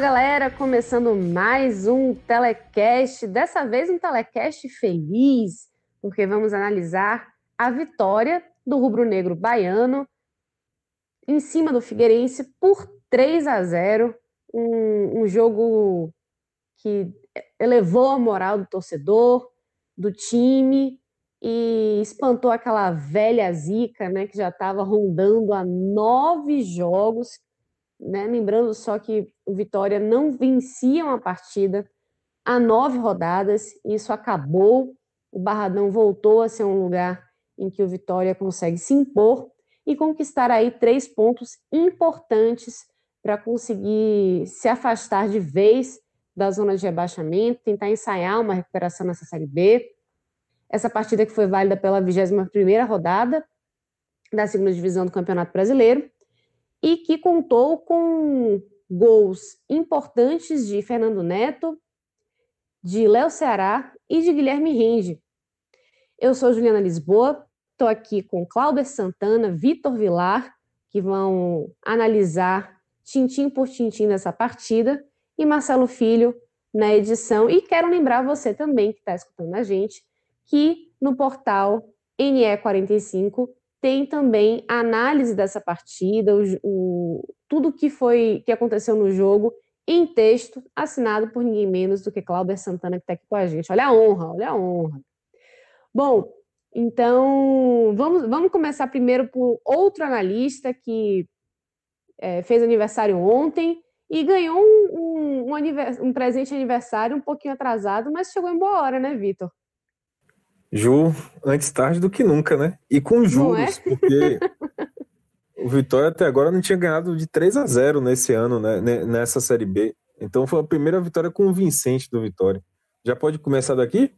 Galera, começando mais um telecast, dessa vez um telecast feliz, porque vamos analisar a vitória do rubro-negro baiano em cima do Figueirense por 3 a 0, um, um jogo que elevou a moral do torcedor, do time e espantou aquela velha zica, né, que já estava rondando há nove jogos, né? Lembrando só que o Vitória não vencia uma partida há nove rodadas, e isso acabou. O Barradão voltou a ser um lugar em que o Vitória consegue se impor e conquistar aí três pontos importantes para conseguir se afastar de vez da zona de rebaixamento, tentar ensaiar uma recuperação nessa Série B. Essa partida que foi válida pela 21ª rodada da segunda divisão do Campeonato Brasileiro e que contou com gols importantes de Fernando Neto, de Léo Ceará e de Guilherme Rende. Eu sou Juliana Lisboa, estou aqui com Cláudio Santana, Vitor Vilar, que vão analisar tintim por tintim dessa partida, e Marcelo Filho na edição. E quero lembrar você também que está escutando a gente que no portal NE45 tem também a análise dessa partida, o, o, tudo que foi que aconteceu no jogo em texto, assinado por ninguém menos do que Cláudio Santana, que está aqui com a gente. Olha a honra, olha a honra. Bom, então vamos, vamos começar primeiro por outro analista que é, fez aniversário ontem e ganhou um, um, um, um presente aniversário um pouquinho atrasado, mas chegou em boa hora, né, Vitor? Ju, antes tarde do que nunca, né? E com juros, é? porque o Vitória até agora não tinha ganhado de 3 a 0 nesse ano, né? Nessa Série B. Então foi a primeira vitória convincente do Vitória. Já pode começar daqui?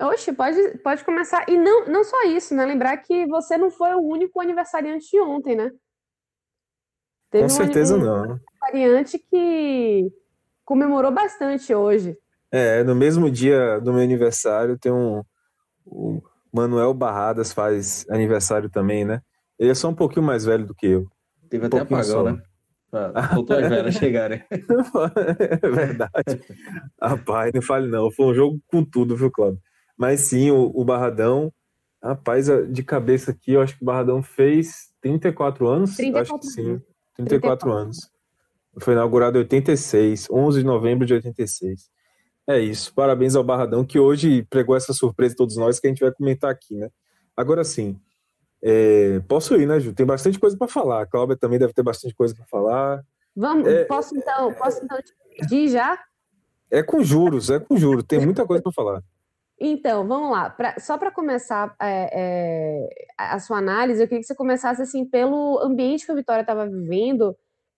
Oxe, pode, pode começar. E não, não só isso, né? Lembrar que você não foi o único aniversariante de ontem, né? Teve Com certeza um não. aniversariante que comemorou bastante hoje. É, no mesmo dia do meu aniversário tem um. O Manuel Barradas faz aniversário também, né? Ele é só um pouquinho mais velho do que eu. Teve um até apagão, só. né? Ah, voltou as velhas chegarem. é verdade. Rapaz, não fale não. Foi um jogo com tudo, viu, Cláudio? Mas sim, o, o Barradão, rapaz, de cabeça aqui, eu acho que o Barradão fez 34 anos. 34 acho que sim. 34, 34 anos. Foi inaugurado em 86, 11 de novembro de 86. É isso. Parabéns ao Barradão, que hoje pregou essa surpresa a todos nós que a gente vai comentar aqui, né? Agora sim, é, posso ir, né, Ju? Tem bastante coisa para falar. A Cláudia também deve ter bastante coisa para falar. Vamos, é, posso então, posso então te pedir já? É com juros, é com juros. Tem muita coisa para falar. Então, vamos lá. Pra, só para começar é, é, a sua análise, eu queria que você começasse assim pelo ambiente que a Vitória estava vivendo,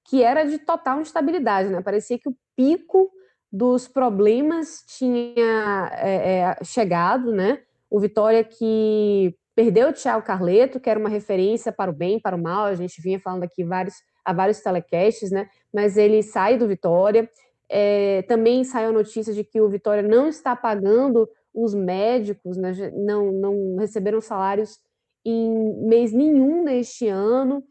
que era de total instabilidade, né? Parecia que o pico dos problemas tinha é, é, chegado, né? O Vitória que perdeu o Thiago Carleto, que era uma referência para o bem, para o mal, a gente vinha falando aqui vários, há vários telecasts, né? Mas ele sai do Vitória. É, também saiu a notícia de que o Vitória não está pagando os médicos, né? não, não receberam salários em mês nenhum neste ano.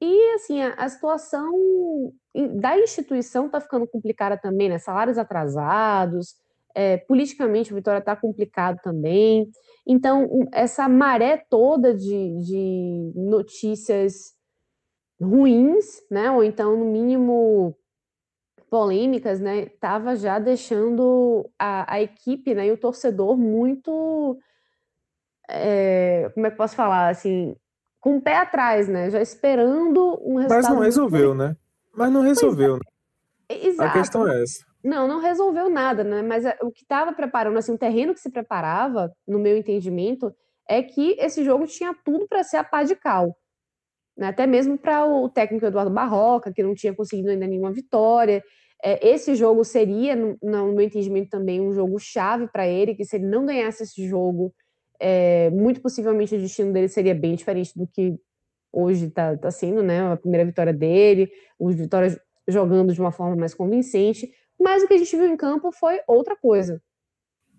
E assim, a, a situação da instituição está ficando complicada também, né? Salários atrasados, é, politicamente o Vitória está complicado também. Então, essa maré toda de, de notícias ruins, né? Ou então, no mínimo, polêmicas, né? Estava já deixando a, a equipe né, e o torcedor muito é, como é que posso falar, assim, com o pé atrás, né? Já esperando um resultado. Mas não resolveu, né? Mas não resolveu. Né? Exato. A questão é essa. Não, não resolveu nada, né? Mas é, o que estava preparando, assim, o terreno que se preparava, no meu entendimento, é que esse jogo tinha tudo para ser a pá de cal. Né? Até mesmo para o técnico Eduardo Barroca, que não tinha conseguido ainda nenhuma vitória. É, esse jogo seria, no, no, meu entendimento, também um jogo chave para ele, que se ele não ganhasse esse jogo, é, muito possivelmente o destino dele seria bem diferente do que hoje está tá sendo, né? A primeira vitória dele, os vitórias jogando de uma forma mais convincente. Mas o que a gente viu em campo foi outra coisa.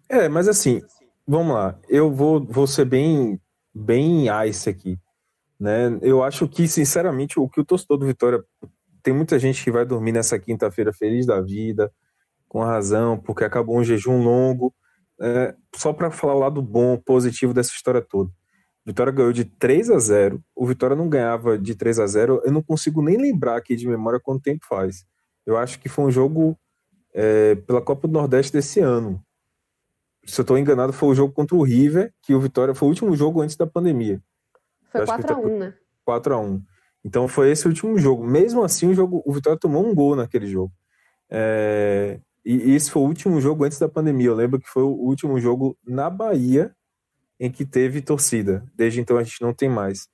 É, mas assim, vamos lá. Eu vou, vou ser bem, bem ice aqui. Né? Eu acho que, sinceramente, o que o torcedor do Vitória. Tem muita gente que vai dormir nessa quinta-feira feliz da vida, com razão, porque acabou um jejum longo. É, só para falar o lado bom, positivo dessa história toda. Vitória ganhou de 3 a 0. O Vitória não ganhava de 3 a 0. Eu não consigo nem lembrar aqui de memória quanto tempo faz. Eu acho que foi um jogo é, pela Copa do Nordeste desse ano. Se eu estou enganado, foi o jogo contra o River, que o Vitória foi o último jogo antes da pandemia. Foi 4x1, né? 4x1. Então foi esse o último jogo. Mesmo assim, o, jogo, o Vitória tomou um gol naquele jogo. É, e, esse foi o último jogo antes da pandemia. Eu lembro que foi o último jogo na Bahia em que teve torcida. Desde então a gente não tem mais.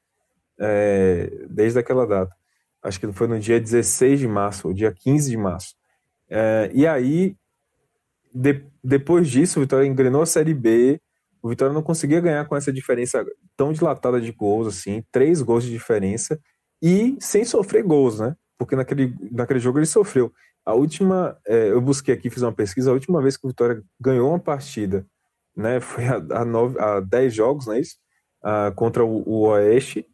É, desde aquela data. Acho que foi no dia 16 de março, ou dia 15 de março. É, e aí, de, depois disso, o Vitória engrenou a Série B. O Vitória não conseguia ganhar com essa diferença tão dilatada de gols, assim, três gols de diferença, e sem sofrer gols, né? Porque naquele, naquele jogo ele sofreu. A última, é, eu busquei aqui, fiz uma pesquisa, a última vez que o Vitória ganhou uma partida, né, foi a, a, nove, a dez jogos, não é isso? Ah, contra o, o, Oeste.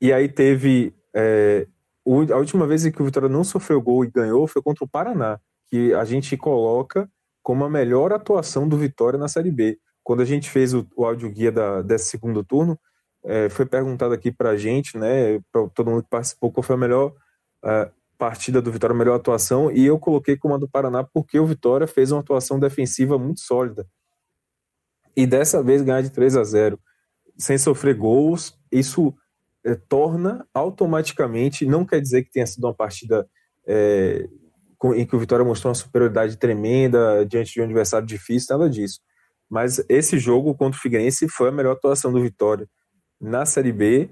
E aí teve é, a última vez que o Vitória não sofreu gol e ganhou foi contra o Paraná, que a gente coloca como a melhor atuação do Vitória na Série B. Quando a gente fez o, o áudio guia da, desse segundo turno, é, foi perguntado aqui para a gente, né, para todo mundo que participou, qual foi a melhor uh, partida do Vitória, melhor atuação, e eu coloquei como a do Paraná porque o Vitória fez uma atuação defensiva muito sólida. E dessa vez ganhar de 3 a 0 sem sofrer gols, isso é, torna automaticamente, não quer dizer que tenha sido uma partida é, com, em que o Vitória mostrou uma superioridade tremenda diante de um adversário difícil, nada disso. Mas esse jogo contra o Figueirense foi a melhor atuação do Vitória na Série B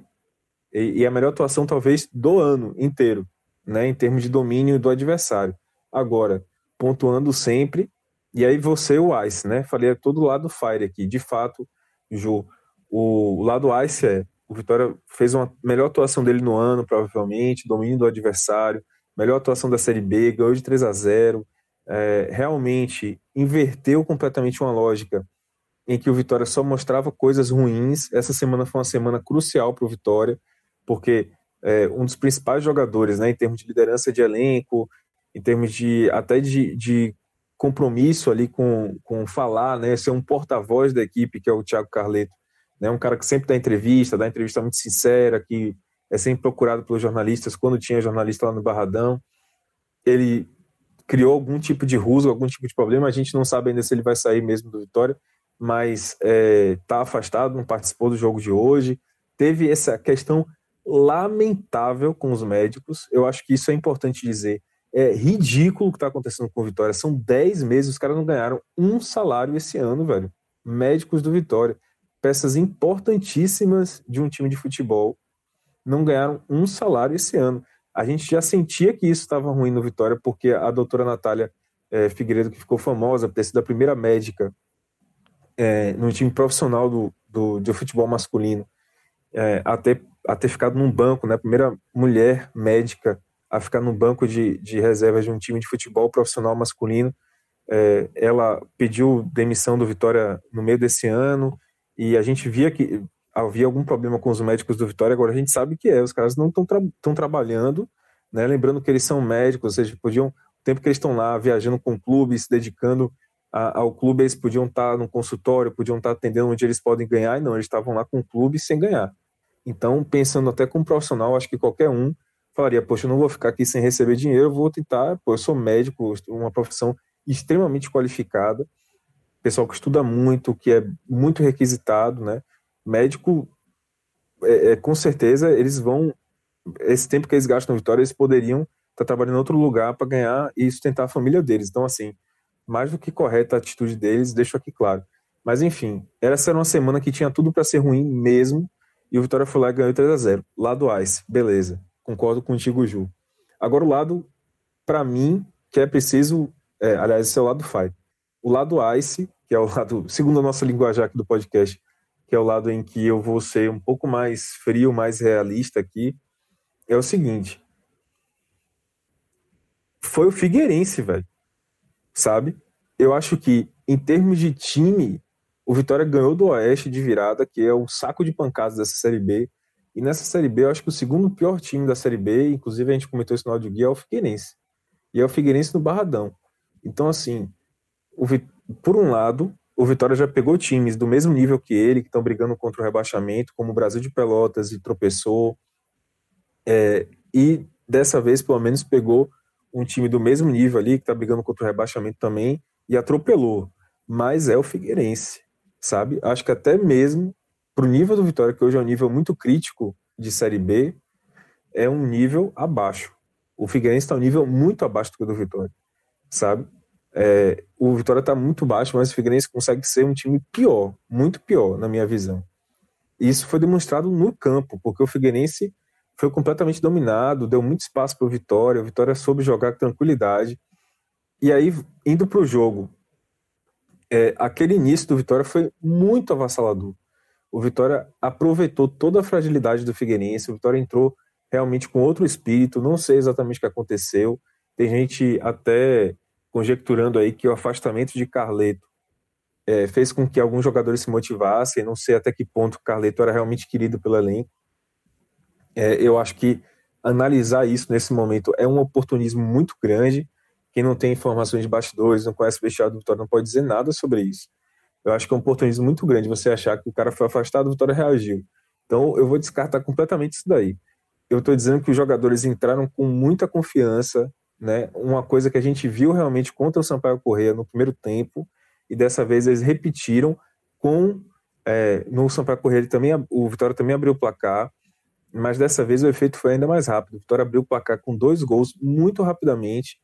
e, e a melhor atuação talvez do ano inteiro, né, em termos de domínio do adversário. Agora, pontuando sempre, e aí você o Ice, né? Falei todo lado Fire aqui. De fato, Ju, o, o lado Ice é o Vitória fez uma melhor atuação dele no ano, provavelmente, domínio do adversário, melhor atuação da Série B, ganhou de 3 a 0 é, realmente inverteu completamente uma lógica em que o Vitória só mostrava coisas ruins. Essa semana foi uma semana crucial para o Vitória, porque é, um dos principais jogadores, né, em termos de liderança de elenco, em termos de até de, de compromisso ali com, com falar, né, ser um porta-voz da equipe, que é o Thiago Carleto, né? Um cara que sempre dá entrevista, dá entrevista muito sincera, que é sempre procurado pelos jornalistas, quando tinha jornalista lá no Barradão. Ele criou algum tipo de rusga, algum tipo de problema, a gente não sabe ainda se ele vai sair mesmo do Vitória, mas está é, tá afastado, não participou do jogo de hoje. Teve essa questão lamentável com os médicos, eu acho que isso é importante dizer. É ridículo o que está acontecendo com o Vitória. São 10 meses, os caras não ganharam um salário esse ano, velho. Médicos do Vitória peças importantíssimas de um time de futebol não ganharam um salário esse ano. A gente já sentia que isso estava ruim no Vitória, porque a doutora Natália é, Figueiredo, que ficou famosa por ter sido a primeira médica é, no time profissional do, do, de futebol masculino, é, a, ter, a ter ficado num banco, né, primeira mulher médica a ficar no banco de, de reservas de um time de futebol profissional masculino. É, ela pediu demissão do Vitória no meio desse ano, e a gente via que havia algum problema com os médicos do Vitória, agora a gente sabe que é, os caras não estão tra trabalhando, né? Lembrando que eles são médicos, ou seja, podiam, o tempo que eles estão lá viajando com o clube, se dedicando a, ao clube, eles podiam estar tá no consultório, podiam estar tá atendendo onde eles podem ganhar, e não, eles estavam lá com o clube sem ganhar. Então, pensando até como profissional, acho que qualquer um falaria, poxa, eu não vou ficar aqui sem receber dinheiro, vou tentar, pô, eu sou médico, uma profissão extremamente qualificada, pessoal que estuda muito, que é muito requisitado, né? médico, é, é, com certeza, eles vão. Esse tempo que eles gastam na Vitória, eles poderiam estar tá trabalhando em outro lugar para ganhar e sustentar a família deles. Então, assim, mais do que correta a atitude deles, deixo aqui claro. Mas, enfim, essa era uma semana que tinha tudo para ser ruim mesmo, e o Vitória foi lá e ganhou 3 a 0 Lado Ice, beleza. Concordo contigo, Ju. Agora, o lado, para mim, que é preciso. É, aliás, esse é o lado Fight. O lado Ice, que é o lado, segundo a nossa linguagem aqui do podcast, que é o lado em que eu vou ser um pouco mais frio, mais realista aqui, é o seguinte. Foi o Figueirense, velho. Sabe? Eu acho que, em termos de time, o Vitória ganhou do Oeste de virada, que é o saco de pancadas dessa Série B. E nessa Série B, eu acho que o segundo pior time da Série B, inclusive a gente comentou isso no áudio guia, é o Figueirense. E é o Figueirense no Barradão. Então, assim, por um lado, o Vitória já pegou times do mesmo nível que ele, que estão brigando contra o rebaixamento, como o Brasil de Pelotas e tropeçou. É, e dessa vez, pelo menos, pegou um time do mesmo nível ali, que está brigando contra o rebaixamento também, e atropelou. Mas é o Figueirense, sabe? Acho que até mesmo para o nível do Vitória, que hoje é um nível muito crítico de Série B, é um nível abaixo. O Figueirense está um nível muito abaixo do que o do Vitória, sabe? É, o Vitória está muito baixo, mas o Figueirense consegue ser um time pior, muito pior, na minha visão. E isso foi demonstrado no campo, porque o Figueirense foi completamente dominado, deu muito espaço para o Vitória, o Vitória soube jogar com tranquilidade. E aí, indo para o jogo, é, aquele início do Vitória foi muito avassalador. O Vitória aproveitou toda a fragilidade do Figueirense, o Vitória entrou realmente com outro espírito, não sei exatamente o que aconteceu. Tem gente até conjecturando aí que o afastamento de Carleto é, fez com que alguns jogadores se motivassem, não sei até que ponto Carleto era realmente querido pelo elenco. É, eu acho que analisar isso nesse momento é um oportunismo muito grande. Quem não tem informações de bastidores, não conhece o vestiário do Vitória, não pode dizer nada sobre isso. Eu acho que é um oportunismo muito grande você achar que o cara foi afastado, o Vitória reagiu. Então eu vou descartar completamente isso daí. Eu estou dizendo que os jogadores entraram com muita confiança, né? Uma coisa que a gente viu realmente contra o Sampaio Correia no primeiro tempo, e dessa vez eles repetiram com é, no Sampaio Correia também o Vitória também abriu o placar, mas dessa vez o efeito foi ainda mais rápido. O Vitória abriu o placar com dois gols muito rapidamente,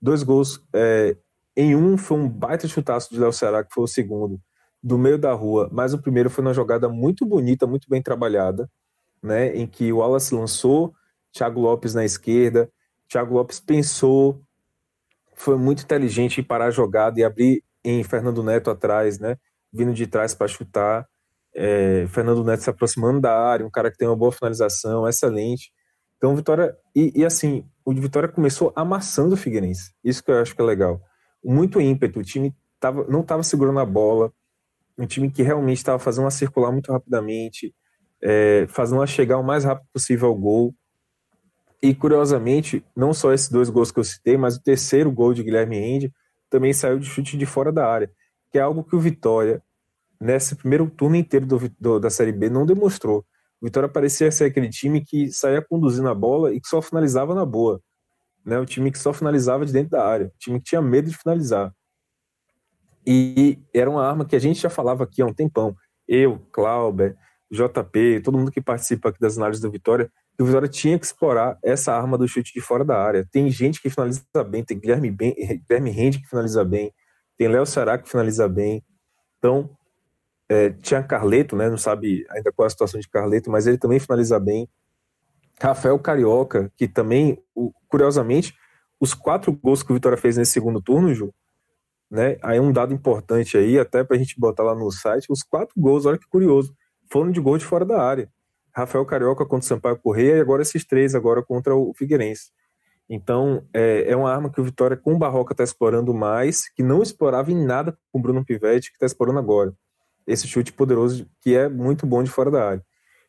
dois gols é, em um foi um baita chutaço de Léo Ceará que foi o segundo do meio da rua, mas o primeiro foi uma jogada muito bonita, muito bem trabalhada, né, em que o Wallace lançou, Thiago Lopes na esquerda, Thiago Lopes pensou, foi muito inteligente em parar a jogada e abrir em Fernando Neto atrás, né? Vindo de trás para chutar. É, Fernando Neto se aproximando da área, um cara que tem uma boa finalização, excelente. Então, Vitória. E, e assim, o Vitória começou amassando o Figueirense. Isso que eu acho que é legal. Muito ímpeto. O time tava, não estava segurando a bola. Um time que realmente estava fazendo uma circular muito rapidamente, é, fazendo ela chegar o mais rápido possível ao gol. E curiosamente, não só esses dois gols que eu citei, mas o terceiro gol de Guilherme Rende também saiu de chute de fora da área, que é algo que o Vitória, nesse primeiro turno inteiro do, do, da Série B, não demonstrou. O Vitória parecia ser aquele time que saía conduzindo a bola e que só finalizava na boa. Né? O time que só finalizava de dentro da área, o time que tinha medo de finalizar. E era uma arma que a gente já falava aqui há um tempão. Eu, Clauber, JP, todo mundo que participa aqui das análises do Vitória, que o Vitória tinha que explorar essa arma do chute de fora da área. Tem gente que finaliza bem, tem Guilherme, bem, Guilherme Rende que finaliza bem, tem Léo Ceará que finaliza bem. Então, é, tinha Carleto, né? Não sabe ainda qual é a situação de Carleto, mas ele também finaliza bem. Rafael Carioca, que também, curiosamente, os quatro gols que o Vitória fez nesse segundo turno, Ju, né? Aí um dado importante aí, até pra gente botar lá no site, os quatro gols, olha que curioso, foram de gol de fora da área. Rafael Carioca contra o Sampaio Correia e agora esses três agora contra o Figueirense. Então, é, é uma arma que o Vitória com o Barroca está explorando mais, que não explorava em nada com o Bruno Pivetti, que está explorando agora. Esse chute poderoso que é muito bom de fora da área.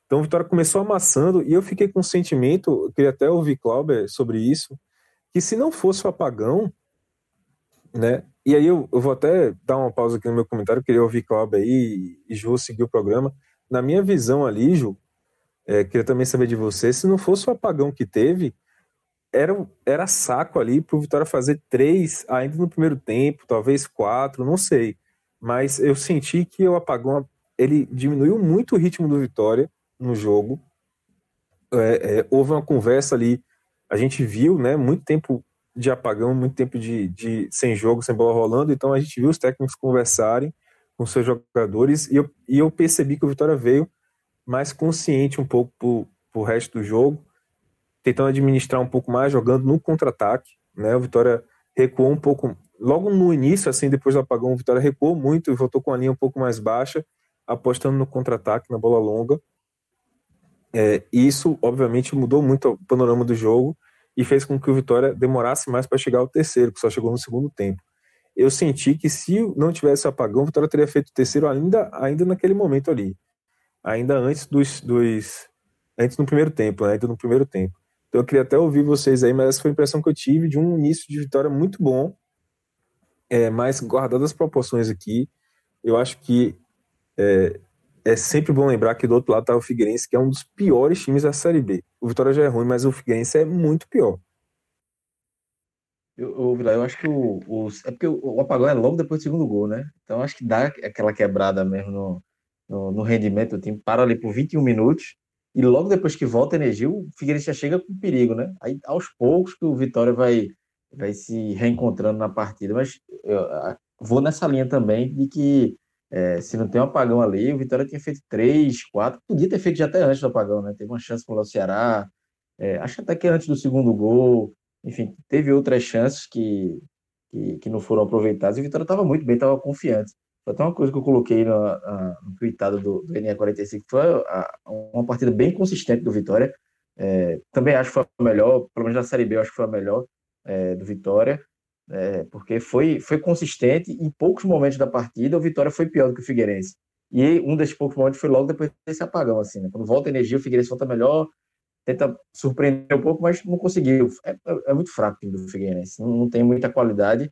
Então, o Vitória começou amassando e eu fiquei com um sentimento, queria até ouvir Clauber sobre isso, que se não fosse o apagão, né? E aí eu, eu vou até dar uma pausa aqui no meu comentário, queria ouvir Clauber aí e Ju seguir o programa. Na minha visão ali, Ju, é, queria também saber de você, se não fosse o apagão que teve, era, era saco ali para o Vitória fazer três ainda no primeiro tempo, talvez quatro, não sei. Mas eu senti que o apagão ele diminuiu muito o ritmo do Vitória no jogo. É, é, houve uma conversa ali, a gente viu, né, muito tempo de apagão, muito tempo de, de sem jogo, sem bola rolando, então a gente viu os técnicos conversarem com seus jogadores e eu, e eu percebi que o Vitória veio mais consciente um pouco pro, pro resto do jogo, tentando administrar um pouco mais, jogando no contra-ataque, né, o Vitória recuou um pouco, logo no início, assim, depois do apagão, o Vitória recuou muito e voltou com a linha um pouco mais baixa, apostando no contra-ataque, na bola longa, é, isso, obviamente, mudou muito o panorama do jogo, e fez com que o Vitória demorasse mais para chegar ao terceiro, que só chegou no segundo tempo. Eu senti que se não tivesse apagão, o Vitória teria feito o terceiro ainda, ainda naquele momento ali, ainda antes dos, dos antes no primeiro tempo, né? ainda no primeiro tempo. Então eu queria até ouvir vocês aí, mas essa foi a impressão que eu tive de um início de Vitória muito bom, é, mas guardadas as proporções aqui, eu acho que é, é sempre bom lembrar que do outro lado está o Figueirense, que é um dos piores times da Série B. O Vitória já é ruim, mas o Figueirense é muito pior. Eu, eu, eu acho que o, o, É porque o, apagão é logo depois do segundo gol, né? Então acho que dá aquela quebrada mesmo no, no, no rendimento do time. Para ali por 21 minutos e logo depois que volta a energia, o Figueirense já chega com perigo, né? Aí aos poucos que o Vitória vai, vai se reencontrando na partida. Mas eu, eu vou nessa linha também de que é, se não tem um apagão ali, o Vitória tinha feito três, quatro, podia ter feito já até antes do apagão, né? Teve uma chance com o Ceará, é, acho até que antes do segundo gol, enfim, teve outras chances que, que, que não foram aproveitadas e o Vitória estava muito bem, estava confiante. Foi até uma coisa que eu coloquei no, no tweetado do, do NE45, foi a, uma partida bem consistente do Vitória. É, também acho que foi a melhor, pelo menos na Série B, eu acho que foi a melhor é, do Vitória é, porque foi, foi consistente em poucos momentos da partida, o Vitória foi pior do que o Figueirense. E um desses poucos momentos foi logo depois desse apagão, assim, né? Quando volta a energia, o Figueirense volta melhor, tenta surpreender um pouco, mas não conseguiu. É, é, é muito fraco o time do Figueirense, não, não, tem muita qualidade.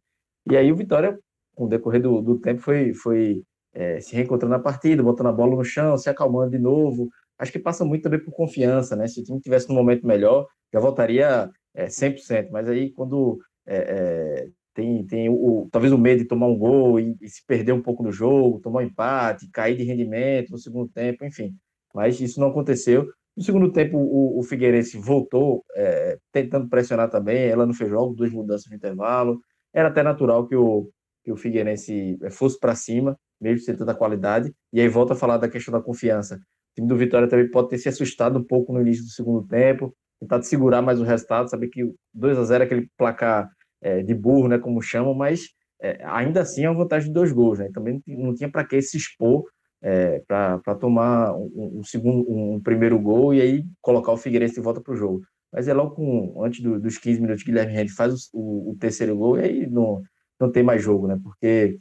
E aí o Vitória, com o decorrer do, do tempo, foi, foi é, se reencontrando na partida, botando a bola no chão, se acalmando de novo. Acho que passa muito também por confiança, né? Se o time tivesse num momento melhor, já voltaria é, 100%. Mas aí, quando é, é, tem, tem o, talvez o medo de tomar um gol e, e, se perder um pouco no jogo, tomar um empate, cair de rendimento no segundo tempo, enfim. Mas isso não aconteceu. No segundo tempo, o, o Figueirense voltou é, tentando pressionar também. Ela não fez jogo, duas mudanças no intervalo. Era até natural que o, que o Figueirense é, fosse para cima, mesmo sem tanta qualidade. E aí volta a falar da questão da confiança. O time do Vitória também pode ter se assustado um pouco no início do segundo tempo, tentar segurar mais o resultado, saber que 2 a 0 é aquele placar é, de burro, né, como chamam, mas é, ainda assim é uma vantagem de dois gols, né? Também não tinha para que se expor é, para tomar um, um, segundo, um primeiro gol e aí colocar o Figueirense de volta para o jogo. Mas é logo com, antes do, dos 15 minutos, Guilherme Rende faz o, o, terceiro gol e aí não, não tem mais jogo, né? Porque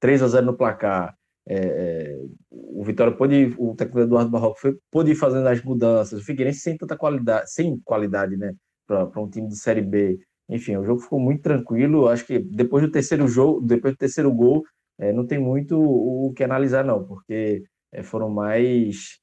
3 a 0 no placar, é, é, o Vitória pôde, o técnico Eduardo Barroco foi, pôde ir fazendo as mudanças. O Figueirense sem tanta qualidade, sem qualidade, né, para um time de Série B. Enfim, o jogo ficou muito tranquilo. Acho que depois do terceiro jogo, depois do terceiro gol, é, não tem muito o que analisar não, porque é, foram mais,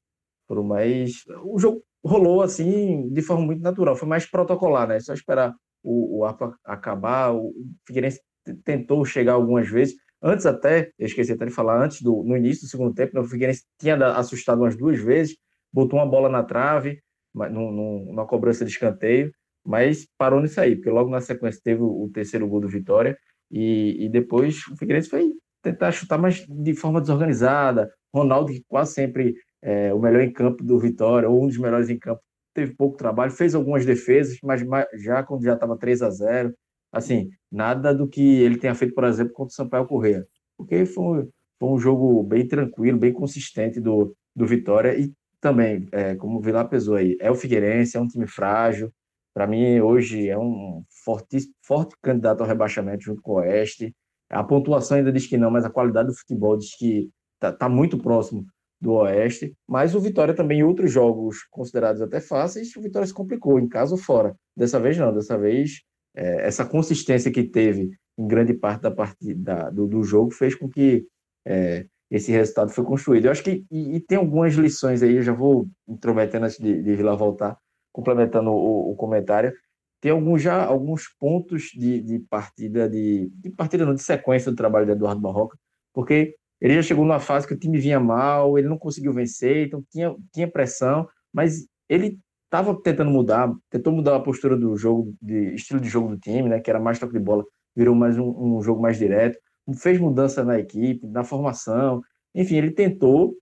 foram mais, o jogo rolou assim de forma muito natural. Foi mais protocolar, né? Só esperar o, o APA acabar. O Figueirense tentou chegar algumas vezes Antes até, eu esqueci até de falar, antes do no início do segundo tempo, né, o Figueirense tinha assustado umas duas vezes, botou uma bola na trave, numa cobrança de escanteio, mas parou nisso aí, porque logo na sequência teve o, o terceiro gol do Vitória, e, e, depois o Figueirense foi tentar chutar, mas de forma desorganizada. Ronaldo, que quase sempre é o melhor em campo do Vitória, ou um dos melhores em campo, teve pouco trabalho, fez algumas defesas, mas já quando já estava 3 a 0 assim, nada do que ele tenha feito, por exemplo, contra o Sampaio Correia. Porque foi, foi um jogo bem tranquilo, bem consistente do, do Vitória e também, é, como o Vilar pesou aí, é o Figueirense, é um time frágil. Para mim, hoje é um forte, forte candidato ao rebaixamento junto com o Oeste. A pontuação ainda diz que não, mas a qualidade do futebol diz que está tá muito próximo do Oeste. Mas o Vitória também, em outros jogos considerados até fáceis, o Vitória se complicou, em casa ou fora. Dessa vez não, dessa vez é, essa consistência que teve em grande parte da partida do, do jogo fez com que é, esse resultado foi construído. Eu acho que e, e, tem algumas lições aí, eu já vou intrometendo antes de, de Vila voltar, complementando o, o, comentário. Tem alguns já alguns pontos de, de partida, de, de partida não, de sequência do trabalho de Eduardo Barroca, porque ele já chegou numa fase que o time vinha mal, ele não conseguiu vencer, então tinha, tinha pressão, mas ele estava tentando mudar, tentou mudar a postura do jogo, de estilo de jogo do time, né, que era mais toque de bola, virou mais um, um jogo mais direto, fez mudança na equipe, na formação, enfim, ele tentou,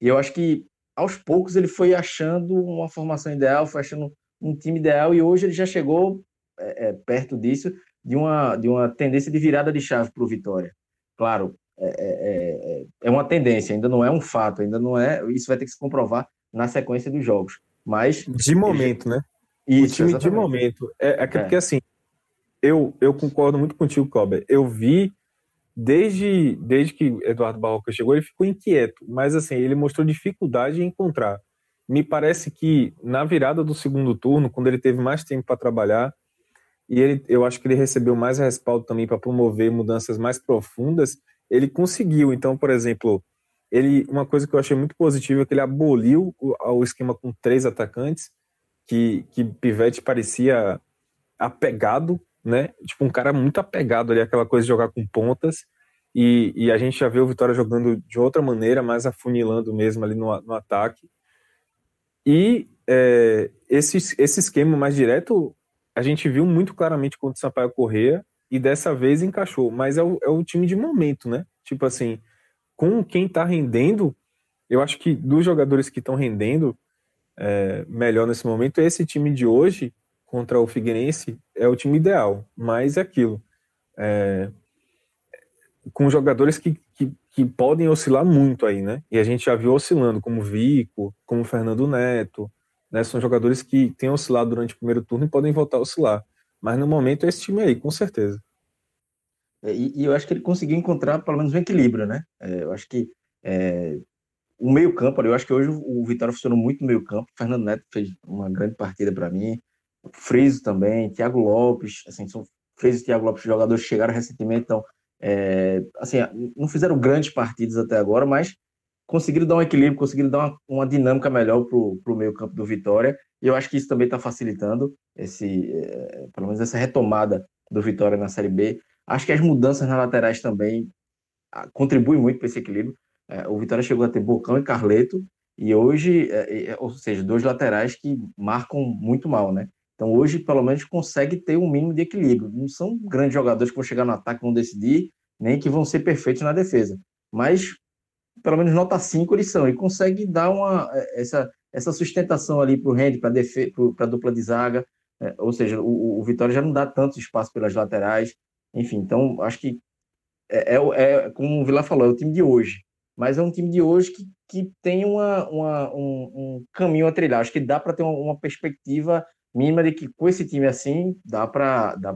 e eu acho que aos poucos ele foi achando uma formação ideal, foi achando um time ideal, e hoje ele já chegou é, é, perto disso, de uma, de uma tendência de virada de chave para o Vitória. Claro, é, é, é, é, uma tendência, ainda não é um fato, ainda não é. Isso vai ter que se comprovar na sequência dos jogos. Mas. De momento, né? Isso, o time exatamente. de momento. É, é porque é. assim, eu, eu concordo muito contigo, Cobra. Eu vi desde, desde que Eduardo Barroca chegou, ele ficou inquieto, mas assim, ele mostrou dificuldade em encontrar. Me parece que na virada do segundo turno, quando ele teve mais tempo para trabalhar, e ele, eu acho que ele recebeu mais respaldo também para promover mudanças mais profundas, ele conseguiu. Então, por exemplo, ele uma coisa que eu achei muito positiva é que ele aboliu o, o esquema com três atacantes, que, que Pivete parecia apegado, né? Tipo, um cara muito apegado ali, aquela coisa de jogar com pontas. E, e a gente já vê o Vitória jogando de outra maneira, mais afunilando mesmo ali no, no ataque. E é, esse, esse esquema mais direto a gente viu muito claramente contra o Sampaio Correia e dessa vez encaixou, mas é o, é o time de momento, né? Tipo assim, com quem tá rendendo, eu acho que dos jogadores que estão rendendo é, melhor nesse momento, esse time de hoje contra o Figueirense é o time ideal, mas é aquilo. É, com jogadores que, que, que, podem oscilar muito aí, né? E a gente já viu oscilando, como Vico, como Fernando Neto, né? São jogadores que têm oscilado durante o primeiro turno e podem voltar a oscilar. Mas no momento é esse time aí, com certeza. É, e, e, eu acho que ele conseguiu encontrar pelo menos um equilíbrio, né? É, eu acho que é, o meio-campo, eu acho que hoje o Vitória funcionou muito no meio-campo. Fernando Neto fez uma grande partida para mim. O Friso também, Thiago Lopes, assim, são Friso e Thiago Lopes, jogadores que chegaram recentemente, então, é, assim, não fizeram grandes partidas até agora, mas conseguiram dar um equilíbrio, conseguiram dar uma, uma dinâmica melhor para o meio campo do Vitória, e eu acho que isso também está facilitando esse, é, pelo menos essa retomada do Vitória na Série B. Acho que as mudanças nas laterais também ah, contribuem muito para esse equilíbrio. É, o Vitória chegou a ter Bocão e Carleto, e hoje, é, ou seja, dois laterais que marcam muito mal, né? Então hoje, pelo menos, consegue ter um mínimo de equilíbrio. Não são grandes jogadores que vão chegar no ataque, vão decidir, nem que vão ser perfeitos na defesa. Mas pelo menos nota 5 eles são, e consegue dar uma, é, essa, essa sustentação ali para o Rende, para a dupla de zaga, é, ou seja, o, o, Vitória já não dá tanto espaço pelas laterais, enfim, então acho que é, é, é, como o Vila falou, é o time de hoje, mas é um time de hoje que, que tem uma, uma um, um, caminho a trilhar, acho que dá para ter uma, uma, perspectiva mínima de que com esse time assim, dá para dá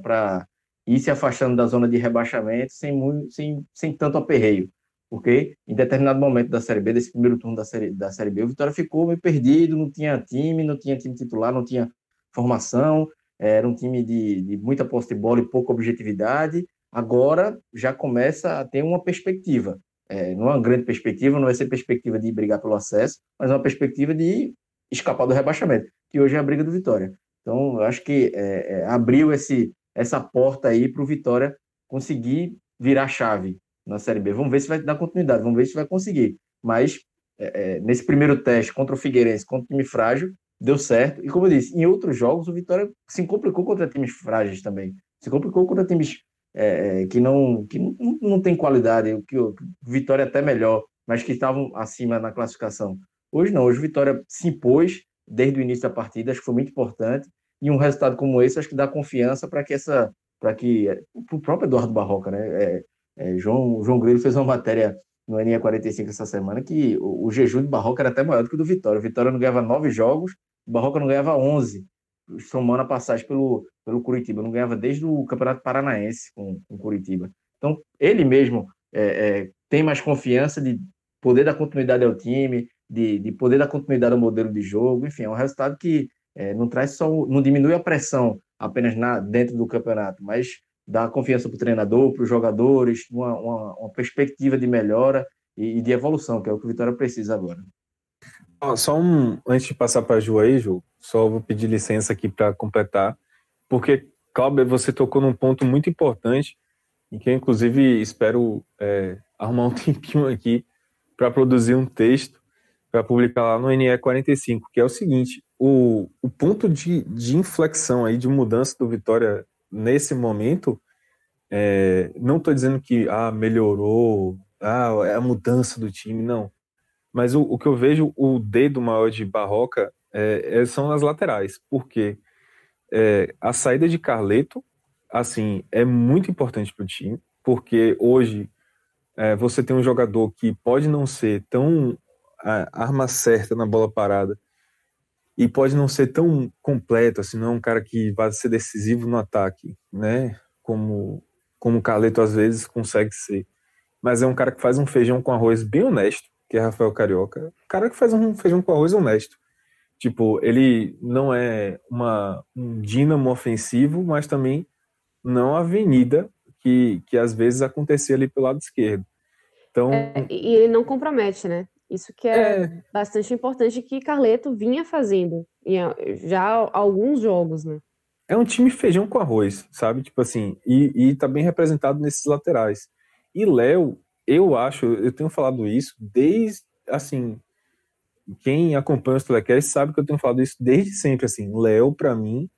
ir se afastando da zona de rebaixamento sem, muito, sem, sem tanto aperreio. Porque em determinado momento da Série B, desse primeiro turno da Série, da série B, o Vitória ficou meio perdido, não tinha time, não tinha time titular, não tinha formação, era um time de, de muita posse de bola e pouca objetividade. Agora já começa a ter uma perspectiva. É, não é uma grande perspectiva, não vai ser perspectiva de brigar pelo acesso, mas é uma perspectiva de escapar do rebaixamento, que hoje é a briga do Vitória. Então, eu acho que é, é, abriu esse, essa porta aí para o Vitória conseguir virar chave na Série B. Vamos ver se vai dar continuidade, vamos ver se vai conseguir. Mas é, é, nesse primeiro teste contra o Figueirense, contra o time frágil, deu certo. E como eu disse, em outros jogos o Vitória se complicou contra times frágeis também. Se complicou contra times é, é que não que não, não tem qualidade, o que o Vitória é até melhor, mas que estavam acima na classificação. Hoje não, hoje o Vitória se impôs desde o início da partida, acho que foi muito importante. E um resultado como esse acho que dá confiança para que essa para que o próprio Eduardo Barroca, né, é, é, João, João Grilo fez uma matéria no NE 45 essa semana que o, o, jejum de Barroca era até maior do que o do Vitória. O Vitória não ganhava nove jogos, o Barroca não ganhava onze, somando a passagem pelo, pelo Curitiba. Não ganhava desde o Campeonato Paranaense com, o Curitiba. Então, ele mesmo é, é, tem mais confiança de poder dar continuidade ao time, de, de poder dar continuidade ao modelo de jogo. Enfim, é um resultado que é, não traz só, não diminui a pressão apenas na, dentro do campeonato, mas dar confiança para o treinador, para os jogadores, uma, uma, uma, perspectiva de melhora e, e, de evolução, que é o que o Vitória precisa agora. Só um, antes de passar para a Ju aí, Ju, só vou pedir licença aqui para completar, porque, Cláudio, você tocou num ponto muito importante, e que eu, inclusive, espero é, arrumar um tempinho aqui para produzir um texto para publicar lá no NE45, que é o seguinte: o, o ponto de, de inflexão aí, de mudança do Vitória nesse momento, é, não estou dizendo que ah, melhorou, ah, é a mudança do time, não. Mas o, o que eu vejo, o dedo maior de Barroca é, é, são as laterais, porque é, a saída de Carleto, assim, é muito importante para o time, porque hoje é, você tem um jogador que pode não ser tão arma certa na bola parada e pode não ser tão completo, assim, não é um cara que vai ser decisivo no ataque, né? Como, como o Carleto às vezes consegue ser. Mas é um cara que faz um feijão com arroz bem honesto, que é Rafael Carioca. Um cara que faz um feijão com arroz honesto. Tipo, ele não é uma, um dínamo ofensivo, mas também não a avenida que, que às vezes acontecia ali pelo lado esquerdo. Então, é, e ele não compromete, né? Isso que é, é, bastante importante que Carleto vinha fazendo já alguns jogos, né? É um time feijão com arroz, sabe? Tipo assim, e, e tá bem representado nesses laterais. E Léo, eu acho, eu tenho falado isso desde, assim, quem acompanha os telecasts sabe que eu tenho falado isso desde sempre, assim, Léo, para mim,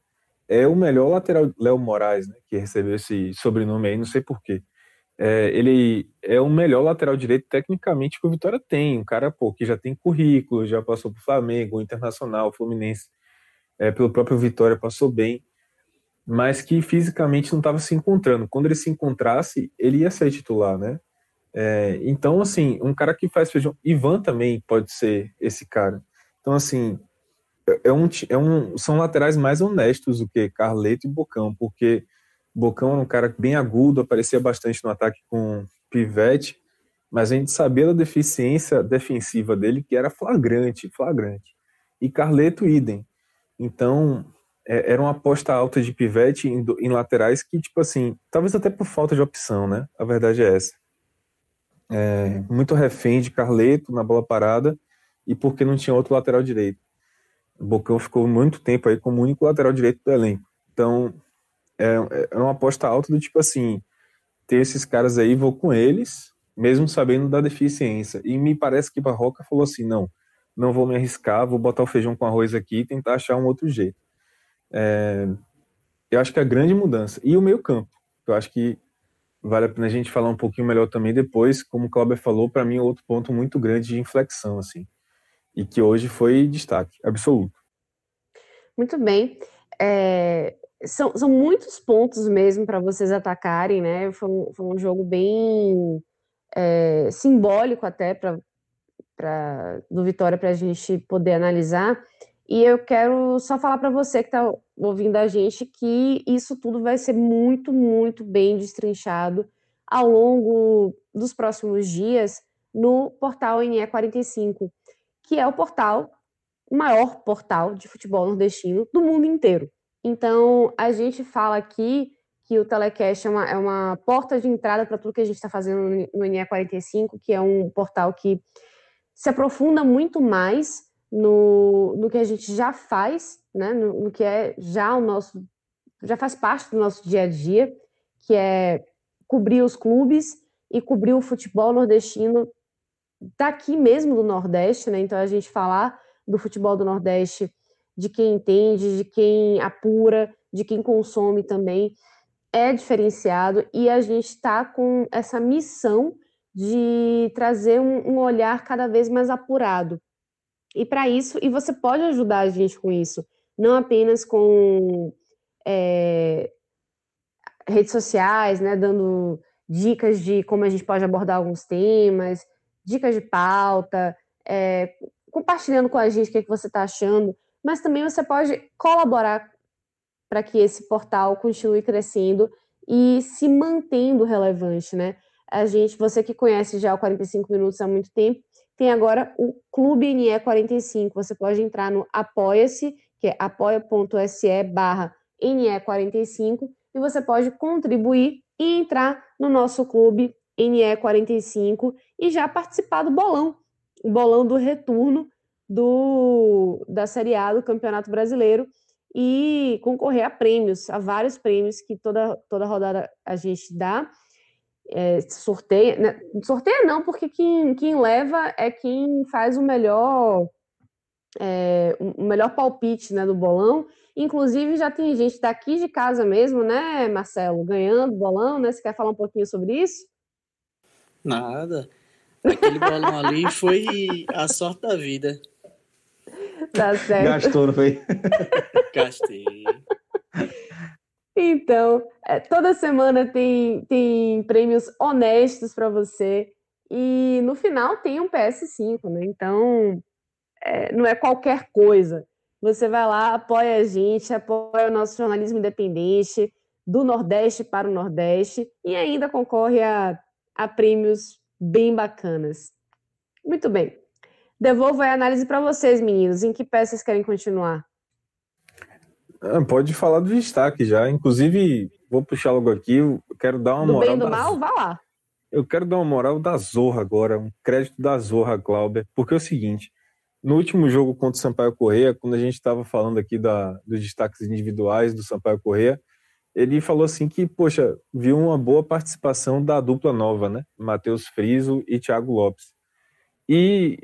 é o melhor lateral, Léo Moraes, né, que recebeu esse sobrenome aí, não sei porquê. É, ele é o melhor lateral direito tecnicamente que o Vitória tem, um cara, pô, que já tem currículo, já passou pro Flamengo, Internacional, Fluminense, é, pelo próprio Vitória passou bem, mas que fisicamente não estava se encontrando. Quando ele se encontrasse, ele ia ser titular, né? É, então, assim, um cara que faz feijão. Ivan também pode ser esse cara. Então, assim, é um, é um, são laterais mais honestos do que Carleto e Bocão, porque Bocão era um cara bem agudo, aparecia bastante no ataque com Pivete, mas a gente sabia da deficiência defensiva dele, que era flagrante, flagrante. E Carleto, idem. Então, é, era uma aposta alta de Pivete em, em laterais que, tipo assim, talvez até por falta de opção, né? A verdade é essa é, muito refém de Carleto na bola parada e porque não tinha outro lateral direito. O Bocão ficou muito tempo aí como único lateral direito do elenco. Então, é, é uma aposta alta do tipo assim, ter esses caras aí, vou com eles, mesmo sabendo da deficiência. E me parece que Barroca falou assim, não, não vou me arriscar, vou botar o feijão com arroz aqui e tentar achar um outro jeito. É, eu acho que é a grande mudança. E o meio campo, eu acho que vale a pena a gente falar um pouquinho melhor também depois, como o Cláudio falou, para mim é outro ponto muito grande de inflexão, assim, e que hoje foi destaque absoluto. Muito bem. É, são, são muitos pontos mesmo para vocês atacarem, né? Foi um, foi um jogo bem é, simbólico até para do Vitória para a gente poder analisar. E eu quero só falar para você que está ouvindo a gente que isso tudo vai ser muito, muito bem destrinchado ao longo dos próximos dias no portal NE45, que é o portal, o maior portal de futebol nordestino do mundo inteiro. Então, a gente fala aqui que o Telecast é uma, é uma porta de entrada para tudo que a gente está fazendo no NE45, que é um portal que se aprofunda muito mais no, no que a gente já faz, né, no, no, que é já o nosso, já faz parte do nosso dia a dia, que é cobrir os clubes e cobrir o futebol nordestino daqui mesmo do Nordeste, né? Então a gente falar do futebol do Nordeste, de quem entende, de quem apura, de quem consome também, é diferenciado. E a gente está com essa missão de trazer um, um olhar cada vez mais apurado e para isso, e você pode ajudar a gente com isso, não apenas com é, redes sociais, né, dando dicas de como a gente pode abordar alguns temas, dicas de pauta, é, compartilhando com a gente o que, é que você está achando, mas também você pode colaborar para que esse portal continue crescendo e se mantendo relevante, né? A gente, você que conhece já o 45 minutos há muito tempo, tem agora o Clube NE45. Você pode entrar no Apoia-se, que é apoia.se barra NE45, e você pode contribuir e entrar no nosso clube NE45 e já participar do bolão, o bolão do retorno do, da Série A do Campeonato Brasileiro e concorrer a prêmios, a vários prêmios que toda, toda rodada a gente dá. É, sorteia. Né? Sorteia não, porque quem, quem leva é quem faz o melhor. É, o melhor palpite né, do bolão. Inclusive, já tem gente daqui de casa mesmo, né, Marcelo, ganhando bolão, né? Você quer falar um pouquinho sobre isso? Nada. Aquele bolão ali foi a sorte da vida. Tá certo. Gastou, não foi? Gastei. Então, é, toda semana tem, tem prêmios honestos para você. E no final tem um PS5, né? Então, é, não é qualquer coisa. Você vai lá, apoia a gente, apoia o nosso jornalismo independente, do Nordeste para o Nordeste, e ainda concorre a, a prêmios bem bacanas. Muito bem. Devolvo a análise para vocês, meninos. Em que peças querem continuar? Ah, pode falar do destaque já. Inclusive, vou puxar logo aqui. Eu quero dar uma do moral. bem do da... mal, vá lá. Eu quero dar uma moral da Zorra agora, um crédito da Zorra, Glauber, porque é o seguinte: no último jogo contra o Sampaio Correia, quando a gente estava falando aqui da, dos destaques individuais do Sampaio Correia, ele falou assim que, poxa, viu uma boa participação da dupla nova, né? Matheus Friso e Thiago Lopes. E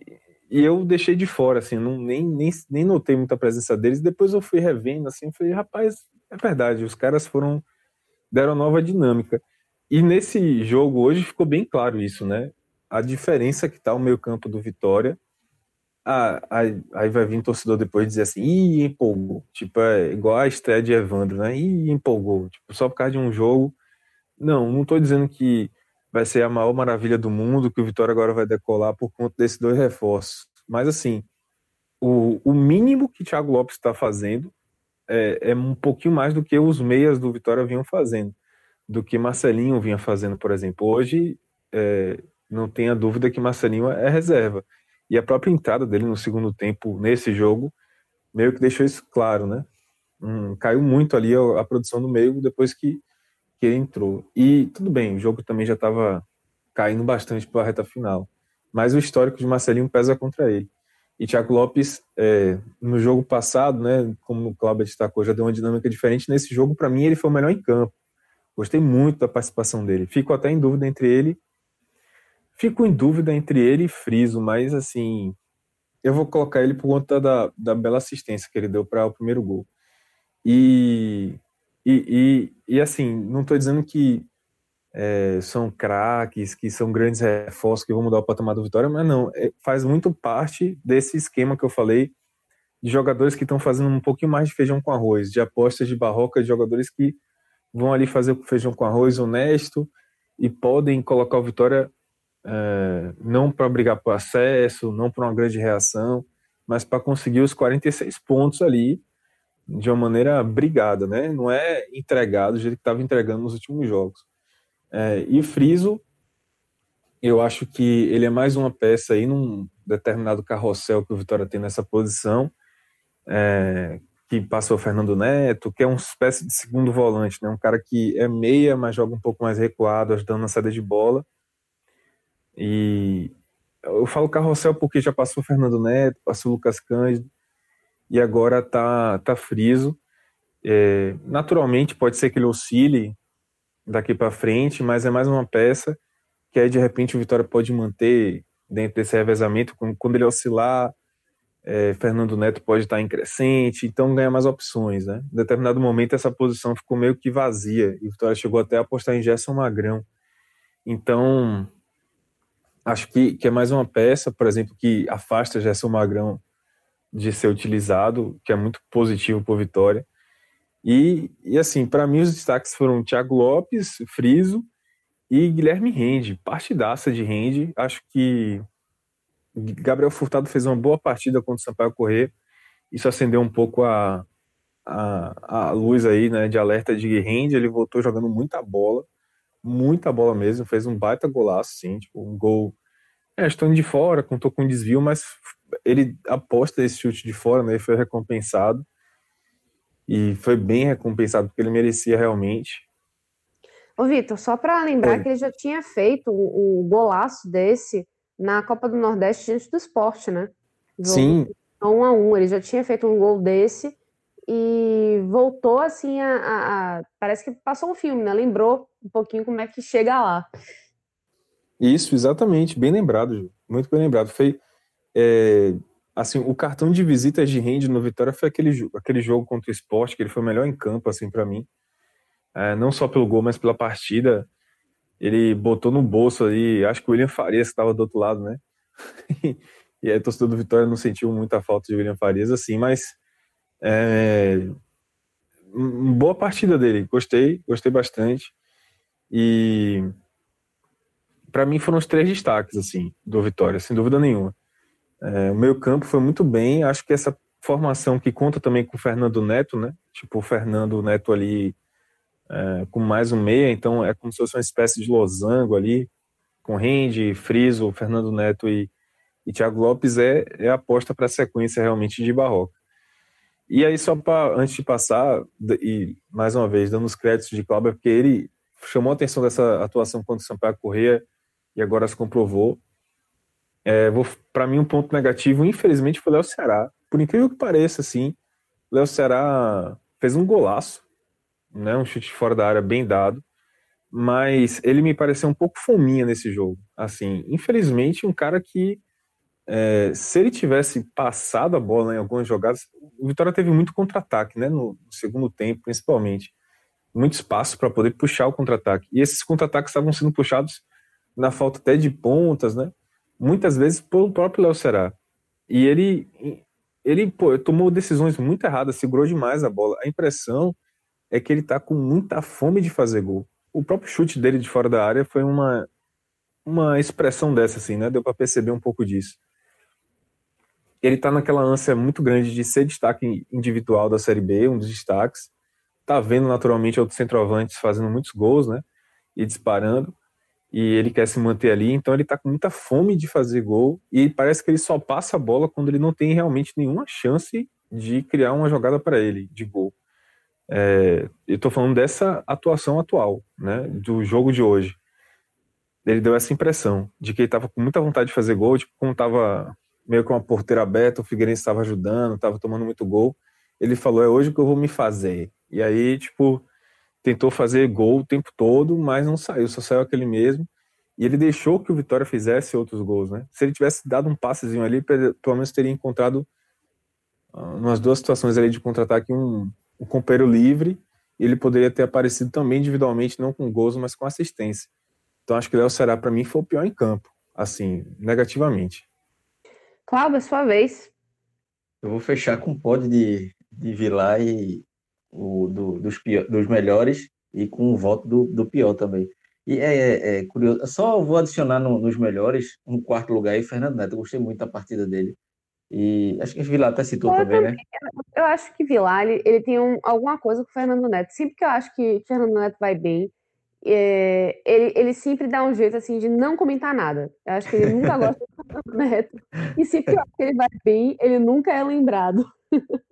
e eu deixei de fora, assim, não, nem, nem, nem notei muita presença deles. Depois eu fui revendo, assim, falei, rapaz, é verdade, os caras foram, deram nova dinâmica. E nesse jogo hoje ficou bem claro isso, né? A diferença que tá o meio campo do Vitória. Ah, aí, aí vai vir um torcedor depois dizer assim, ih, empolgou. Tipo, é igual a estreia de Evandro, né? Ih, empolgou. Tipo, só por causa de um jogo. Não, não tô dizendo que vai ser a maior maravilha do mundo, que o Vitória agora vai decolar por conta desses dois reforços. Mas, assim, o, o mínimo que Thiago Lopes está fazendo é, é, um pouquinho mais do que os meias do Vitória vinham fazendo, do que Marcelinho vinha fazendo, por exemplo. Hoje, é, não tenha dúvida que Marcelinho é reserva. E a própria entrada dele no segundo tempo, nesse jogo, meio que deixou isso claro, né? Hum, caiu muito ali a, a produção do meio depois que que ele entrou. E tudo bem, o jogo também já estava caindo bastante para a reta final. Mas o histórico de Marcelinho pesa contra ele. E Thiago Lopes, é, no jogo passado, né, como o Cláudio destacou, já deu uma dinâmica diferente. Nesse jogo, para mim, ele foi o melhor em campo. Gostei muito da participação dele. Fico até em dúvida entre ele. Fico em dúvida entre ele e Friso, mas assim, eu vou colocar ele por conta da, da bela assistência que ele deu para o primeiro gol. E e, e, e assim, não estou dizendo que é, são craques, que são grandes reforços que vão mudar o patamar do Vitória, mas não, é, faz muito parte desse esquema que eu falei de jogadores que estão fazendo um pouquinho mais de feijão com arroz, de apostas de barroca, de jogadores que vão ali fazer o feijão com arroz honesto e podem colocar o Vitória é, não para brigar por acesso, não por uma grande reação, mas para conseguir os 46 pontos ali de uma maneira brigada, né? Não é entregado do jeito que estava entregando nos últimos jogos. É, e Friso, eu acho que ele é mais uma peça aí num determinado carrossel que o Vitória tem nessa posição, é, que passou o Fernando Neto, que é uma espécie de segundo volante, né? Um cara que é meia, mas joga um pouco mais recuado, ajudando na saída de bola. E eu falo carrossel porque já passou o Fernando Neto, passou o Lucas Cândido, e agora tá, tá friso. É, naturalmente, pode ser que ele oscile daqui para frente, mas é mais uma peça que aí de repente o Vitória pode manter dentro desse revezamento. Quando ele oscilar, é, Fernando Neto pode estar em crescente, então ganha mais opções. Né? Em determinado momento, essa posição ficou meio que vazia e o Vitória chegou até a apostar em Gerson Magrão. Então, acho que, que é mais uma peça, por exemplo, que afasta Gerson Magrão de ser utilizado, que é muito positivo para Vitória. E, e assim, para mim os destaques foram Thiago Lopes, Friso e Guilherme Rende, partidaça de Rende. Acho que Gabriel Furtado fez uma boa partida contra o Sampaio Corrêa. Isso acendeu um pouco a, a, a luz aí, né, de alerta de Rende. Ele voltou jogando muita bola, muita bola mesmo, fez um baita golaço, sim, tipo, um gol é, estando de fora, contou com um desvio, mas ele aposta esse chute de fora, né? Foi recompensado. E foi bem recompensado, porque ele merecia realmente. Ô, Vitor, só para lembrar Oi. que ele já tinha feito um, um, golaço desse na Copa do Nordeste diante do esporte, né? Do, Sim. Um a um. Ele já tinha feito um gol desse e voltou assim a, a, a, parece que passou um filme, né? Lembrou um pouquinho como é que chega lá. Isso, exatamente, bem lembrado, muito bem lembrado. Foi é, assim, o cartão de visitas de Rende no Vitória foi aquele, aquele jogo contra o esporte, que ele foi o melhor em campo, assim, para mim. É, não só pelo gol, mas pela partida. Ele botou no bolso ali, acho que o William Farias estava do outro lado, né? e aí o torcedor do Vitória não sentiu muita falta de William Farias, assim, mas é, boa partida dele, gostei, gostei bastante. E para mim foram os três destaques, assim, do Vitória, sem dúvida nenhuma. É, o meio campo foi muito bem. Acho que essa formação que conta também com o Fernando Neto, né? Tipo, o Fernando Neto ali é, com mais um meia, então é como se fosse uma espécie de losango ali, com Rende, Friso, Fernando Neto e, e Thiago Lopes, é, é a aposta para a sequência realmente de Barroca. E aí, só para antes de passar, e mais uma vez, dando os créditos de Cláudio, porque ele chamou a atenção dessa atuação contra o Sampaio Correia e agora se comprovou. É, para mim, um ponto negativo, infelizmente, foi o Léo Ceará. Por incrível que pareça, assim, Léo Ceará fez um golaço, né, um chute fora da área bem dado, mas ele me pareceu um pouco fominha nesse jogo. Assim, infelizmente, um cara que, é, se ele tivesse passado a bola em algumas jogadas, o Vitória teve muito contra-ataque, né, no segundo tempo, principalmente. Muito espaço para poder puxar o contra-ataque. E esses contra-ataques estavam sendo puxados na falta até de pontas, né? muitas vezes pelo próprio Léo Será. E ele, ele pô, tomou decisões muito erradas, segurou demais a bola. A impressão é que ele tá com muita fome de fazer gol. O próprio chute dele de fora da área foi uma, uma expressão dessa, assim, né? Deu para perceber um pouco disso. Ele tá naquela ânsia muito grande de ser destaque individual da Série B, um dos destaques. Tá vendo naturalmente outros centroavantes fazendo muitos gols, né? E disparando e ele quer se manter ali, então ele tá com muita fome de fazer gol e parece que ele só passa a bola quando ele não tem realmente nenhuma chance de criar uma jogada para ele de gol. É, eu tô falando dessa atuação atual, né, do jogo de hoje. Ele deu essa impressão de que ele tava com muita vontade de fazer gol, tipo, como tava meio com uma porteira aberta, o Figueirense estava ajudando, estava tomando muito gol. Ele falou: "É hoje que eu vou me fazer". E aí, tipo, tentou fazer gol o tempo todo, mas não saiu, só saiu aquele mesmo. E ele deixou que o Vitória fizesse outros gols, né? Se ele tivesse dado um passezinho ali, pelo menos teria encontrado uh, umas duas situações ali de contra-ataque um, um companheiro livre, e ele poderia ter aparecido também individualmente, não com gols, mas com assistência. Então acho que o Léo Ceará, para mim, foi o pior em campo, assim, negativamente. Cláudio, sua vez. Eu vou fechar com o pódio de, de Vilar e, o, do, dos, pior, dos melhores e com o voto do, do pior também. E é, é, é curioso, só vou adicionar no, nos melhores um quarto lugar aí, Fernando Neto. Eu gostei muito da partida dele. E acho que Vilar até citou eu também, né? Eu acho que Vilar ele, ele tem um, alguma coisa com o Fernando Neto. Sempre que eu acho que Fernando Neto vai bem, é, ele, ele sempre dá um jeito assim de não comentar nada. Eu acho que ele nunca gosta do Fernando Neto. E sempre que eu acho que ele vai bem, ele nunca é lembrado.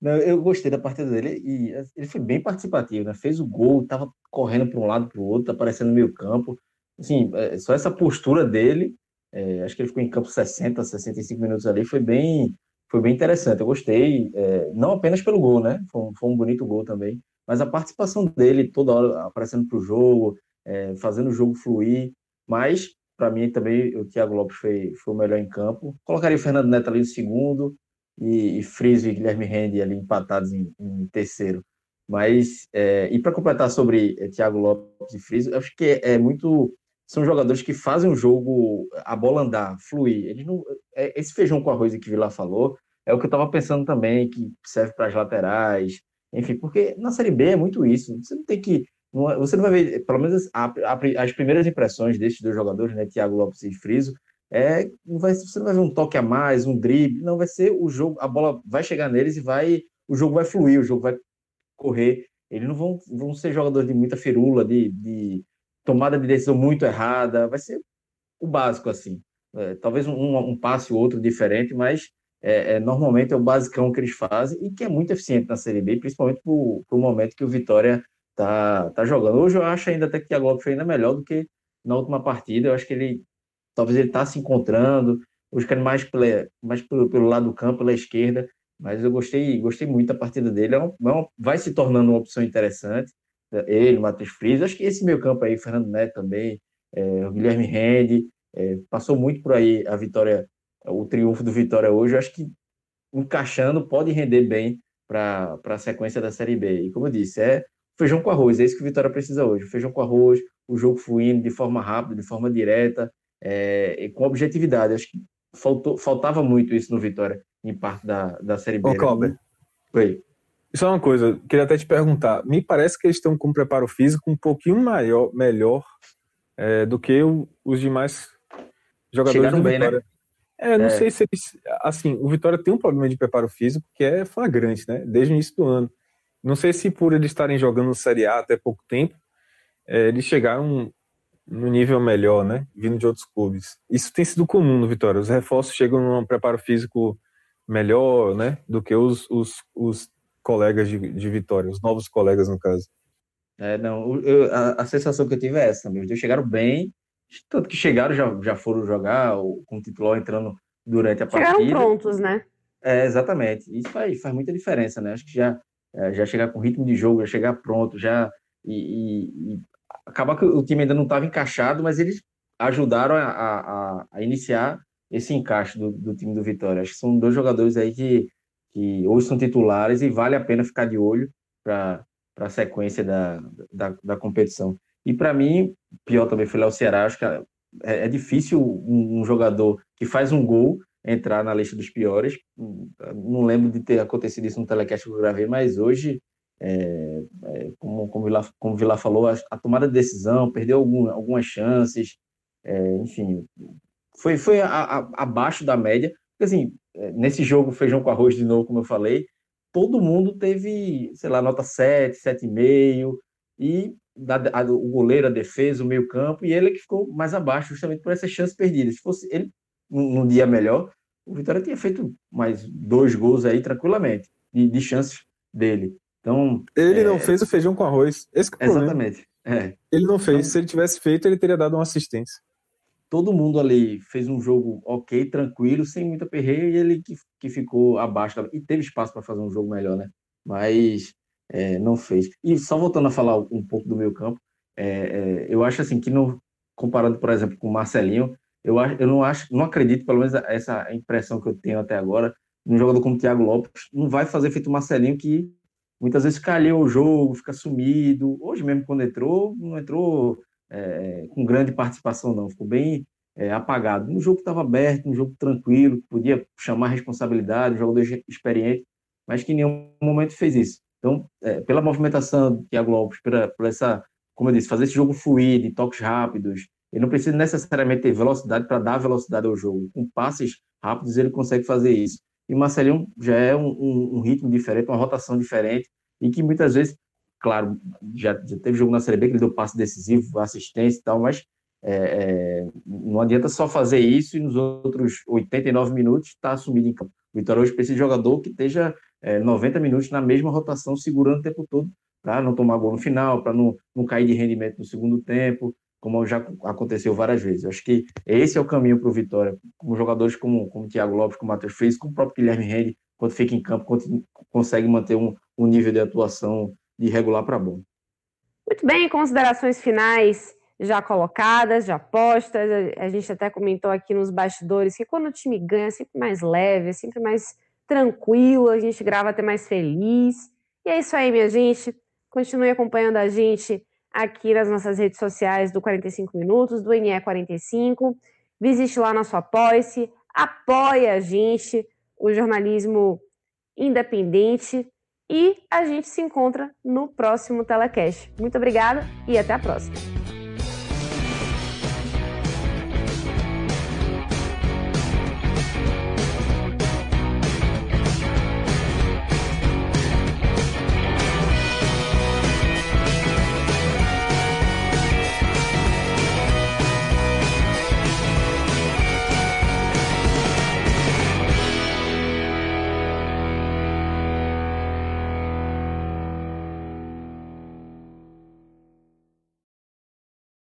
Não, eu gostei da partida dele e assim, ele foi bem participativo, né? Fez o gol, estava correndo para um lado para o outro, aparecendo no meio campo. Assim, é, só essa postura dele, é, acho que ele ficou em campo 60, 65 minutos ali, foi bem, foi bem interessante. Eu gostei, é, não apenas pelo gol, né? Foi um, foi um, bonito gol também, mas a participação dele toda hora aparecendo para o jogo, é, fazendo o jogo fluir. Mas, para mim, também o Thiago Lopes foi, foi o melhor em campo. Colocaria o Fernando Neto ali no segundo, e, e Friso e Guilherme Rende ali empatados em, em terceiro. Mas, é, e para completar sobre é, Thiago Lopes e Friso, acho que é, é, muito. São jogadores que fazem o jogo, a bola andar, fluir. Eles não, é, esse feijão com arroz que Vila falou é o que eu estava pensando também, que serve para as laterais, enfim, porque na Série B é muito isso. Você não tem que. É, você não vai ver, pelo menos a, a, as primeiras impressões desses dois jogadores, né, Thiago Lopes e Friso, é, não vai, você não vai ver um toque a mais, um drible, não vai ser o jogo, a bola vai chegar neles e vai, o jogo vai fluir, o jogo vai correr. Eles não vão, vão ser jogadores de muita firula, de, de tomada de decisão muito errada, vai ser o básico assim. É, talvez um, um passe ou outro diferente, mas é, é, normalmente é o basicão que eles fazem e que é muito eficiente na Série B, principalmente para o momento que o Vitória tá, tá jogando. Hoje eu acho ainda até que a Globo foi ainda melhor do que na última partida. Eu acho que ele talvez ele está se encontrando, buscando mais, pela, mais pelo, pelo lado do campo, pela esquerda, mas eu gostei, gostei muito da partida dele. É uma, é vai se tornando uma opção interessante. Ele, o Matheus Frias, acho que esse meio campo aí, Fernando Neto também, é, o Guilherme Rende, é, passou muito por aí a vitória, o triunfo do Vitória hoje. acho que encaixando pode render bem para a sequência da Série B. E como eu disse, é feijão com arroz, é isso que o Vitória precisa hoje. Feijão com arroz, o jogo fluindo de forma rápida, de forma direta, é, com objetividade. Acho que faltou, faltava muito isso no Vitória, em parte da, da Série B. Ô, Cláudio. Oi. Isso é uma coisa, queria até te perguntar. Me parece que eles estão com um preparo físico um pouquinho maior, melhor é, do que o, os demais jogadores Chegaram do bem, Vitória. né? É, não É. sei se eles. Assim, o Vitória tem um problema de preparo físico que é flagrante, né? Desde o início do ano. Não sei se por eles estarem jogando Série A até pouco tempo, é, eles chegaram no nível melhor, né? Vindo de outros clubes. Isso tem sido comum no Vitória. Os reforços chegam num preparo físico melhor, né? Do que os, os, os colegas de, de Vitória, os novos colegas, no caso. É, não, eu- a, a sensação que eu tive é essa também. Os dois chegaram bem, tanto que chegaram, já, já foram jogar o- com o titular entrando durante a Chegaram partida. prontos, né? É, exatamente. Isso faz, faz muita diferença, né? Acho que já, é, já chegar com ritmo de jogo, já chegar pronto, já. E, e- e acabar que o time ainda não estava encaixado, mas eles ajudaram a, a, a- iniciar esse encaixe do, do time do Vitória. Acho que são dois jogadores aí que, que hoje são titulares e vale a pena ficar de olho para a sequência da, da, da competição. E para mim, pior também foi o Ceará. Acho que é, é difícil um, um jogador que faz um gol entrar na lista dos piores. Não lembro de ter acontecido isso no telecast que eu gravei, mas hoje, é, é, como, como, Vila, como Vila falou, a, a tomada de decisão, perdeu algum, algumas chances, é, enfim, foi, foi a- a- abaixo da média. Porque, assim, é, nesse jogo, feijão com arroz de novo, como eu falei, todo mundo teve, sei lá, nota 7, 7,5, e da, o goleiro, a defesa, o meio campo, e ele que ficou mais abaixo, justamente por essas chances perdidas. Se fosse ele num dia melhor, o Vitória tinha feito mais dois gols aí tranquilamente, de, de chances dele. Então, Ele É. não fez o feijão com arroz. Esse é o exatamente. É, Ele não fez. Então- Se ele tivesse feito, ele teria dado uma assistência. todo mundo ali fez um jogo ok, tranquilo, sem muita perreira, e ele que, que ficou abaixo. da- E teve espaço para fazer um jogo melhor, né? Mas é, não fez. E só voltando a falar um pouco do meu campo, é, é, eu acho assim que, comparando, por exemplo, com o Marcelinho, eu, acho, eu não acho, não acredito, pelo menos essa impressão que eu tenho até agora, um jogador como o Thiago Lopes não vai fazer feito o Marcelinho que muitas vezes calha o jogo, fica sumido. Hoje mesmo, quando entrou, não entrou é, com grande participação, não. Ficou bem é, apagado. Um jogo que estava aberto, um jogo tranquilo, podia chamar responsabilidade, um jogador experiente, mas que em nenhum momento fez isso. Então, é, pela movimentação do Thiago Lopes, pela, essa, como eu disse, fazer esse jogo fluir, de toques rápidos, ele não precisa necessariamente ter velocidade para dar velocidade ao jogo. Com passes rápidos, ele consegue fazer isso. E Marcelinho já é um, um- um ritmo diferente, uma rotação diferente, e que muitas vezes, claro, já, já teve jogo na Série B que ele deu passe decisivo, assistência e tal, mas é, é, não adianta só fazer isso e nos outros 89 minutos estar assumido em campo. O Vitória hoje precisa de jogador que esteja é, 90 minutos na mesma rotação, segurando o tempo todo, para não tomar gol no final, para não, não cair de rendimento no segundo tempo, como já aconteceu várias vezes. Eu acho que esse é o caminho para o Vitória, com jogadores como, como o Thiago Lopes, como o Matheus Fez, como o próprio Guilherme Rende, quando fica em campo, quando consegue manter um, um nível de atuação de regular para bom. Muito bem, considerações finais já colocadas, já postas. A gente até comentou aqui nos bastidores que quando o time ganha é sempre mais leve, é sempre mais tranquilo, a gente grava até mais feliz. E é isso aí, minha gente. Continue acompanhando a gente aqui nas nossas redes sociais do 45 Minutos, do NE45. Visite lá nosso Apoia-se, apoia a gente, o jornalismo independente. E a gente se encontra no próximo Telecast. Muito obrigada e até a próxima.